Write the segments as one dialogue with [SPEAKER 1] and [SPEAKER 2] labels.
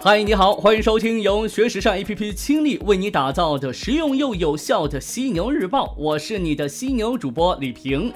[SPEAKER 1] 嗨，你好，欢迎收听由学时尚 APP 倾力为你打造的实用又有效的犀牛日报，我是你的犀牛主播李平。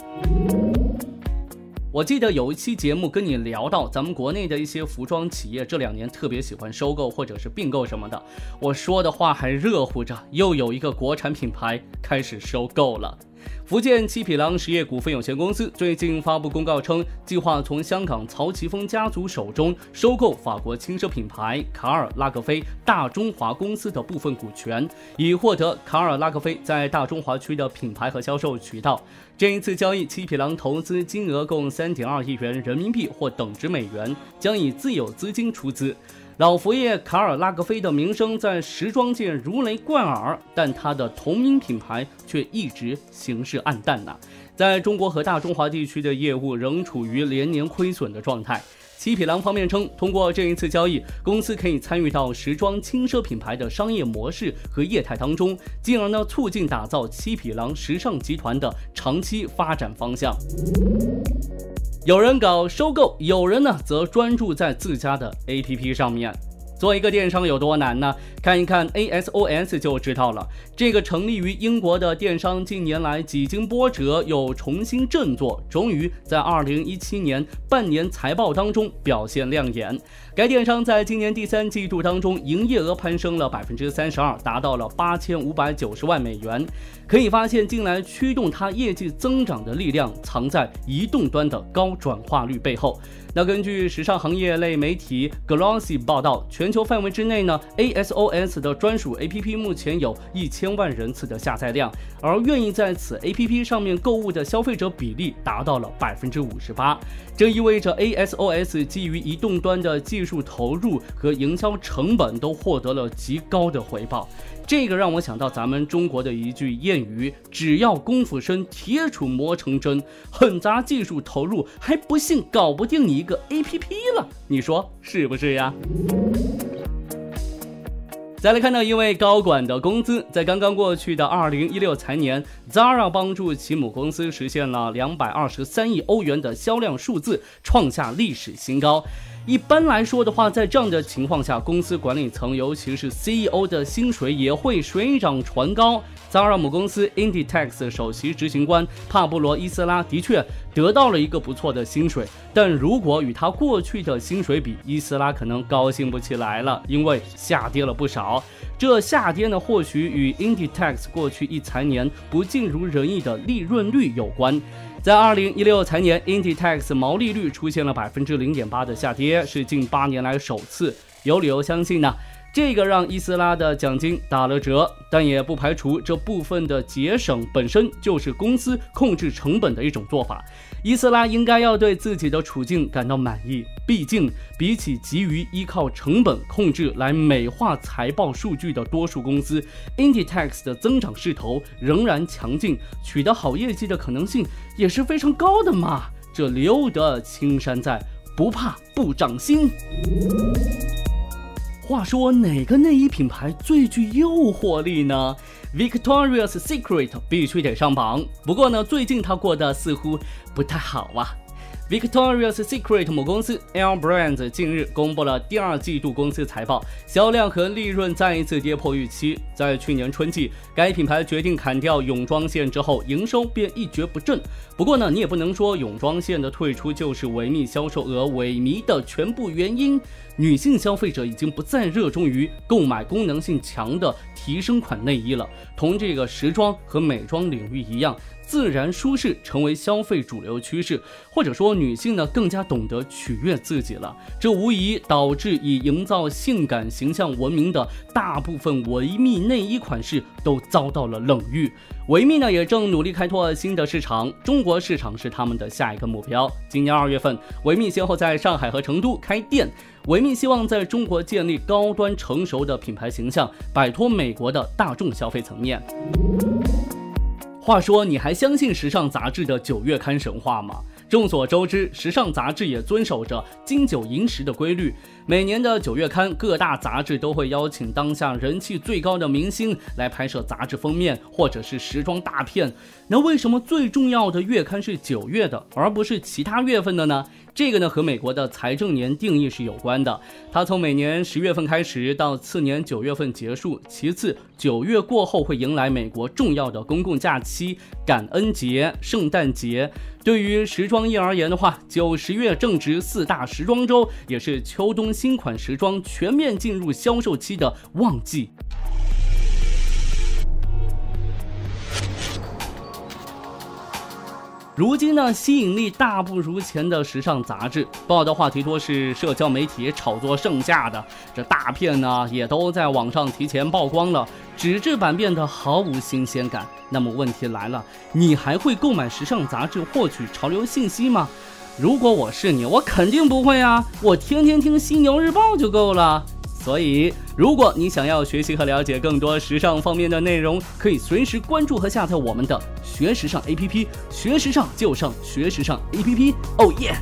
[SPEAKER 1] 我记得有一期节目跟你聊到，咱们国内的一些服装企业这两年特别喜欢收购或者是并购什么的。我说的话还热乎着，又有一个国产品牌开始收购了。福建七匹狼实业股份有限公司最近发布公告称，计划从香港曹奇峰家族手中收购法国轻奢品牌卡尔拉格菲大中华公司的部分股权，以获得卡尔拉格菲在大中华区的品牌和销售渠道。这一次交易，七匹狼投资金额共三点二亿元人民币或等值美元，将以自有资金出资。老佛爷卡尔拉格菲的名声在时装界如雷贯耳，但他的同名品牌却一直形势暗淡呐。在中国和大中华地区的业务仍处于连年亏损的状态。七匹狼方面称，通过这一次交易，公司可以参与到时装轻奢品牌的商业模式和业态当中，进而呢促进打造七匹狼时尚集团的长期发展方向。有人搞收购，有人呢则专注在自家的 APP 上面。做一个电商有多难呢？看一看 ASOS 就知道了。这个成立于英国的电商近年来几经波折又重新振作，终于在2017年半年财报当中表现亮眼。该电商在今年第三季度当中营业额攀升了百分之三十二，达到了八千五百九十万美元。可以发现，近来驱动它业绩增长的力量藏在移动端的高转化率背后。那根据时尚行业类媒体 Glossy 报道，全球范围之内呢，ASOS 的专属 APP 目前有一千万人次的下载量，而愿意在此 APP 上面购物的消费者比例达到了百分之五十八。这意味着 ASOS 基于移动端的技术投入和营销成本都获得了极高的回报。这个让我想到咱们中国的一句谚语：“只要功夫深，铁杵磨成针。”很砸技术投入，还不信搞不定你一个 APP 了？你说是不是呀？再来看到一位高管的工资，在刚刚过去的二零一六财年，Zara 帮助其母公司实现了两百二十三亿欧元的销量数字，创下历史新高。一般来说的话，在这样的情况下，公司管理层，尤其是 CEO 的薪水也会水涨船高。Zara 母公司 Inditex 首席执行官帕布罗·伊斯拉的确得到了一个不错的薪水，但如果与他过去的薪水比，伊斯拉可能高兴不起来了，因为下跌了不少。这下跌呢，或许与 Inditex 过去一财年不尽如人意的利润率有关。在二零一六财年，Inditex 毛利率出现了百分之零点八的下跌，是近八年来首次。有理由相信呢。这个让伊斯拉的奖金打了折，但也不排除这部分的节省本身就是公司控制成本的一种做法。伊斯拉应该要对自己的处境感到满意，毕竟比起急于依靠成本控制来美化财报数据的多数公司，Inditex 的增长势头仍然强劲，取得好业绩的可能性也是非常高的嘛。这留得青山在，不怕不长心。话说哪个内衣品牌最具诱惑力呢？Victoria's Secret 必须得上榜。不过呢，最近它过得似乎不太好啊。Victoria's Secret 母公司 L Brands 近日公布了第二季度公司财报，销量和利润再一次跌破预期。在去年春季，该品牌决定砍掉泳装线之后，营收便一蹶不振。不过呢，你也不能说泳装线的退出就是维密销售额萎靡的全部原因。女性消费者已经不再热衷于购买功能性强的提升款内衣了，同这个时装和美妆领域一样。自然舒适成为消费主流趋势，或者说女性呢更加懂得取悦自己了，这无疑导致以营造性感形象闻名的大部分维密内衣款式都遭到了冷遇。维密呢也正努力开拓新的市场，中国市场是他们的下一个目标。今年二月份，维密先后在上海和成都开店。维密希望在中国建立高端成熟的品牌形象，摆脱美国的大众消费层面。话说，你还相信时尚杂志的九月刊神话吗？众所周知，时尚杂志也遵守着金九银十的规律。每年的九月刊，各大杂志都会邀请当下人气最高的明星来拍摄杂志封面，或者是时装大片。那为什么最重要的月刊是九月的，而不是其他月份的呢？这个呢和美国的财政年定义是有关的，它从每年十月份开始到次年九月份结束。其次，九月过后会迎来美国重要的公共假期——感恩节、圣诞节。对于时装业而言的话，九十月正值四大时装周，也是秋冬新款时装全面进入销售期的旺季。如今呢，吸引力大不如前的时尚杂志，报道话题多是社交媒体炒作剩下的，这大片呢也都在网上提前曝光了，纸质版变得毫无新鲜感。那么问题来了，你还会购买时尚杂志获取潮流信息吗？如果我是你，我肯定不会啊，我天天听犀牛日报就够了。所以，如果你想要学习和了解更多时尚方面的内容，可以随时关注和下载我们的学时尚 APP。学时尚就上学时尚 APP，哦耶！